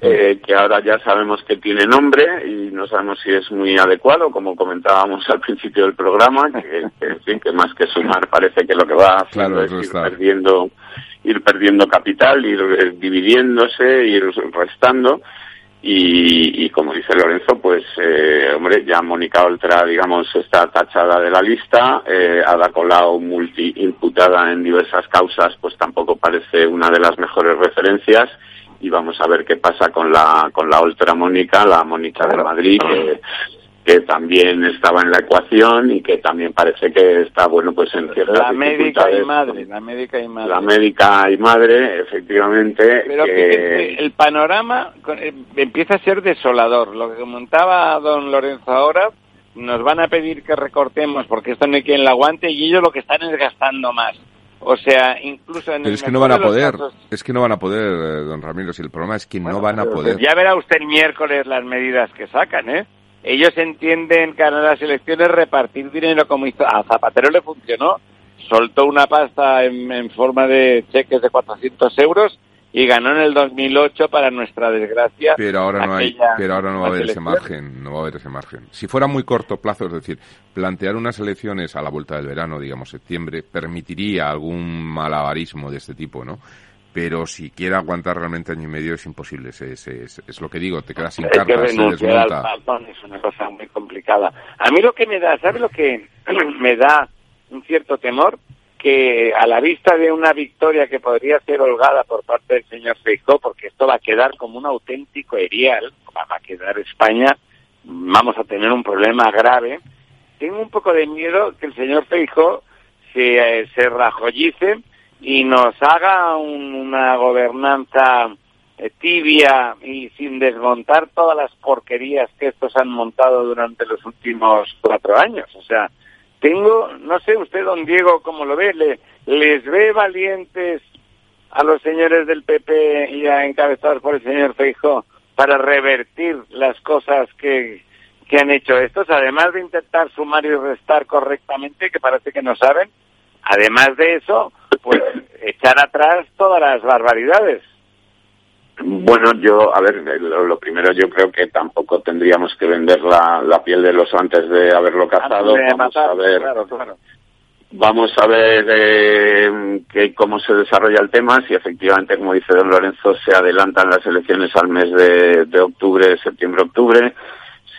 eh, que ahora ya sabemos que tiene nombre y no sabemos si es muy adecuado, como comentábamos al principio del programa, que, que, en fin, que más que sumar parece que lo que va haciendo Claro, es ir está. perdiendo, ir perdiendo capital, ir eh, dividiéndose, ir restando. Y, y como dice Lorenzo, pues, eh, hombre, ya Mónica Oltra, digamos, está tachada de la lista, eh, Ada Colau, multi-imputada en diversas causas, pues tampoco parece una de las mejores referencias. Y vamos a ver qué pasa con la, con la Oltra Mónica, la Mónica de Madrid, que, que también estaba en la ecuación y que también parece que está, bueno, pues en ciertas La médica y madre, la médica y madre. La médica y madre, efectivamente. Pero que- el panorama eh, empieza a ser desolador. Lo que comentaba don Lorenzo ahora, nos van a pedir que recortemos porque esto no hay quien lo aguante y ellos lo que están es gastando más. O sea, incluso en Pero el es que no van a poder, casos- es que no van a poder, eh, don Ramiro, si el problema es que no van a poder. Ya verá usted el miércoles las medidas que sacan, ¿eh? Ellos entienden que a las elecciones repartir dinero como hizo. A Zapatero le funcionó. Soltó una pasta en, en forma de cheques de 400 euros y ganó en el 2008 para nuestra desgracia. Pero ahora no hay, pero ahora no va a haber ese margen, no va a haber ese margen. Si fuera muy corto plazo, es decir, plantear unas elecciones a la vuelta del verano, digamos septiembre, permitiría algún malabarismo de este tipo, ¿no? Pero si quiere aguantar realmente año y medio es imposible, es, es, es- es lo que digo, te quedas sin que cartas, se renunciar al patón, es una cosa muy complicada. A mí lo que me da, ¿sabe lo que me da un cierto temor? que a la vista de una victoria que podría ser holgada por parte del señor Feijó, porque esto va a quedar como un auténtico erial, va a quedar España, vamos a tener un problema grave, tengo un poco de miedo que el señor Feijó se, eh, se rajollice y nos haga una gobernanza eh, tibia y sin desmontar todas las porquerías que estos han montado durante los últimos cuatro años. O sea, tengo, no sé usted, don Diego, cómo lo ve, ¿Le, les ve valientes a los señores del PP y a encabezados por el señor Feijo para revertir las cosas que, que han hecho estos, además de intentar sumar y restar correctamente, que parece que no saben, además de eso, pues echar atrás todas las barbaridades. Bueno, yo, a ver, lo, primero yo creo que tampoco tendríamos que vender la, la piel del oso antes de haberlo cazado. Vamos a ver, vamos a ver eh, que, cómo se desarrolla el tema, si efectivamente, como dice don Lorenzo, se adelantan las elecciones al mes de, de octubre, septiembre-octubre,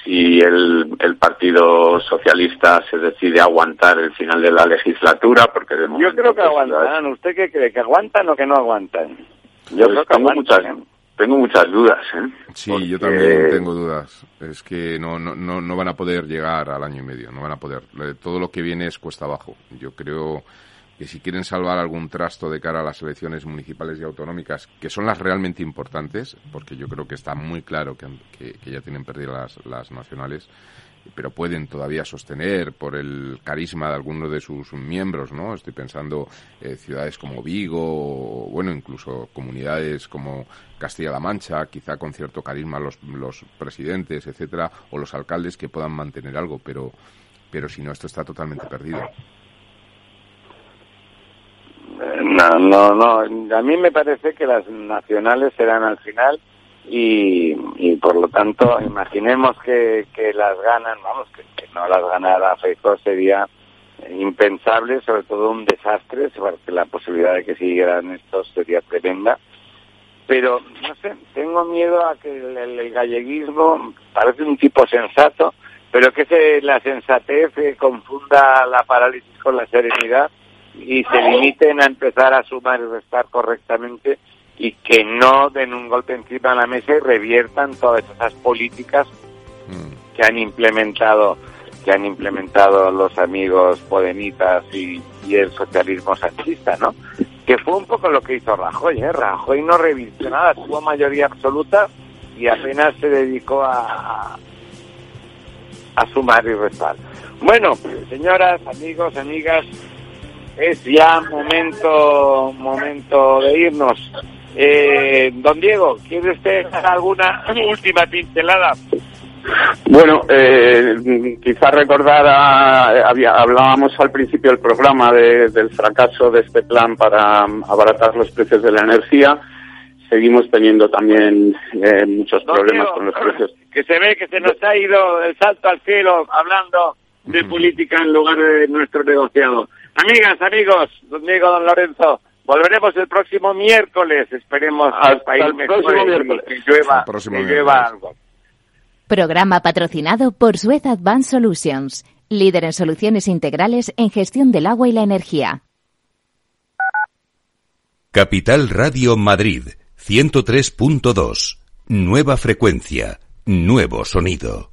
si el, el Partido Socialista se decide aguantar el final de la legislatura, porque de Yo creo que pues, aguantan. ¿Usted qué cree? ¿Que aguantan o que no aguantan? Yo creo que tengo muchas, tengo muchas dudas. ¿eh? Sí, yo también tengo dudas. Es que no, no, no, no van a poder llegar al año y medio, no van a poder. Todo lo que viene es cuesta abajo. Yo creo que si quieren salvar algún trasto de cara a las elecciones municipales y autonómicas, que son las realmente importantes, porque yo creo que está muy claro que, ya tienen perdidas las, las nacionales, pero pueden todavía sostener por el carisma de algunos de sus miembros, ¿no? Estoy pensando eh, ciudades como Vigo, o, bueno, incluso comunidades como Castilla-La Mancha, quizá con cierto carisma los, los presidentes, etcétera, o los alcaldes que puedan mantener algo, pero, pero si no, esto está totalmente perdido. No, no, no. A mí me parece que las nacionales serán al final y, por lo tanto imaginemos que, que las ganan, vamos, que, no las ganara Feijóo sería impensable, sobre todo un desastre, porque la posibilidad de que siguieran estos sería tremenda. Pero, no sé, tengo miedo a que el, galleguismo parece un tipo sensato, pero que se, la sensatez confunda la parálisis con la serenidad y se limiten a empezar a sumar y restar correctamente y que no den un golpe encima de la mesa y reviertan todas esas políticas mm. que han implementado que han implementado los amigos podemitas y, el socialismo sanchista, ¿no? Que fue un poco lo que hizo Rajoy, ¿eh? Rajoy no revirtió nada, tuvo mayoría absoluta y apenas se dedicó a, a sumar y restar. Bueno, señoras, amigos, amigas, es ya momento momento de irnos. Eh, don Diego, ¿quiere usted dar alguna última pincelada? Bueno, eh, quizá recordar, había, hablábamos al principio del programa del fracaso de este plan para abaratar los precios de la energía. Seguimos teniendo también eh, muchos problemas con los precios. Que se ve que se nos ha ido el salto al cielo hablando de política en lugar de nuestro negociado. Amigas, amigos, don Diego, don Lorenzo, Volveremos el próximo miércoles. Esperemos al país el próximo miércoles. que llueva, que llueva algo. Programa patrocinado por Suez Advanced Solutions, líder en soluciones integrales en gestión del agua y la energía. Capital Radio Madrid, 103.2. Nueva frecuencia, nuevo sonido.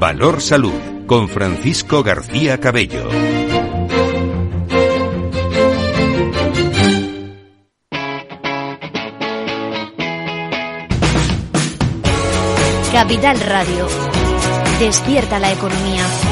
Valor Salud. Con Francisco García Cabello. Capital Radio. Despierta la economía.